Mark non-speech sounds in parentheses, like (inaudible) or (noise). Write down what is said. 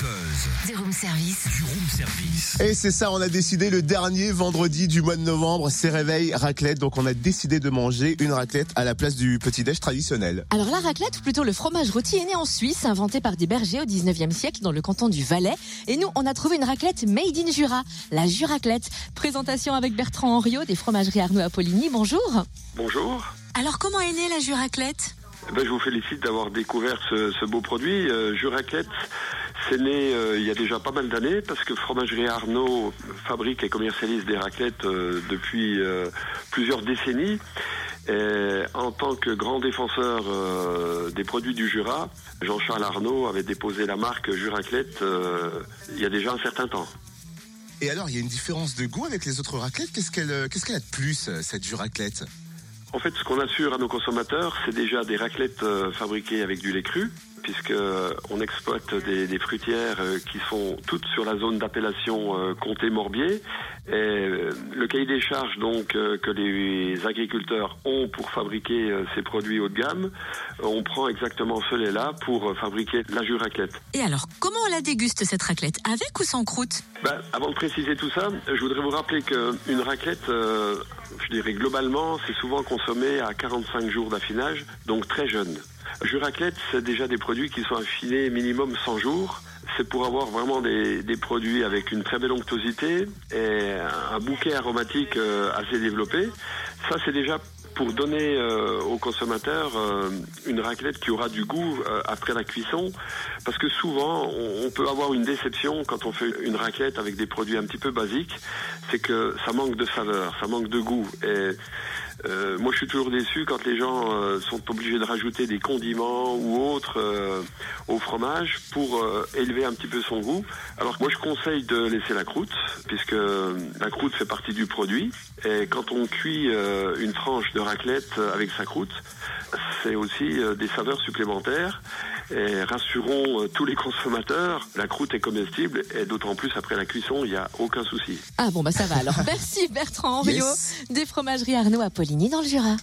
buzz Du room service. du room service. Et c'est ça, on a décidé le dernier vendredi du mois de novembre, c'est réveil raclette. Donc on a décidé de manger une raclette à la place du petit-déj traditionnel. Alors la raclette, ou plutôt le fromage rôti, est né en Suisse, inventé par des bergers au 19e siècle dans le canton du Valais. Et nous, on a trouvé une raclette made in Jura, la Juraclette. Présentation avec Bertrand Henriot des fromageries Arnaud Apolline. Bonjour. Bonjour. Alors comment est née la Juraclette? Eh ben, je vous félicite d'avoir découvert ce, ce beau produit. Euh, Juraclette, c'est né euh, il y a déjà pas mal d'années parce que Fromagerie Arnaud fabrique et commercialise des raclettes euh, depuis euh, plusieurs décennies. Et en tant que grand défenseur des produits du Jura, Jean-Charles Arnaud avait déposé la marque Juraclette il y a déjà un certain temps. Et alors, il y a une différence de goût avec les autres raclettes? Qu'est-ce qu'elle qu'est-ce qu'elle a de plus, cette raclette En fait, ce qu'on assure à nos consommateurs, c'est déjà des raclettes fabriquées avec du lait cru, puisque euh, on exploite des, des fruitières euh, qui sont toutes sur la zone d'appellation euh, Comté-Morbier. Et le cahier des charges donc que les agriculteurs ont pour fabriquer ces produits haut de gamme, on prend exactement ce lait-là pour fabriquer la jus-raclette. Et alors, comment on la déguste cette raclette? Avec ou sans croûte? Ben, avant de préciser tout ça, je voudrais vous rappeler qu'une raclette, euh, je dirais globalement, c'est souvent consommé à 45 jours d'affinage, donc très jeune. Jus raclette, c'est déjà des produits qui sont affinés minimum 100 jours. C'est pour avoir vraiment des, des produits avec une très belle onctuosité et un bouquet aromatique euh, assez développé. Ça, c'est déjà pour donner euh, aux consommateurs euh, une raclette qui aura du goût euh, après la cuisson, parce que souvent on, on peut avoir une déception quand on fait une raclette avec des produits un petit peu basiques, c'est que ça manque de saveur, ça manque de goût. Et euh, moi je suis toujours déçu quand les gens euh, sont obligés de rajouter des condiments ou autres euh, au fromage pour euh, élever un petit peu son goût. Alors moi je conseille de laisser la croûte, puisque la croûte fait partie du produit. Et quand on cuit euh, une tranche de raclette euh, avec sa croûte, c'est aussi euh, des saveurs supplémentaires. Et rassurons euh, tous les consommateurs, la croûte est comestible et d'autant plus après la cuisson, il n'y a aucun souci. Ah bon, bah ça va alors. (laughs) Merci Bertrand Henriot Yes. des fromageries Arnaud Apolline dans le Jura.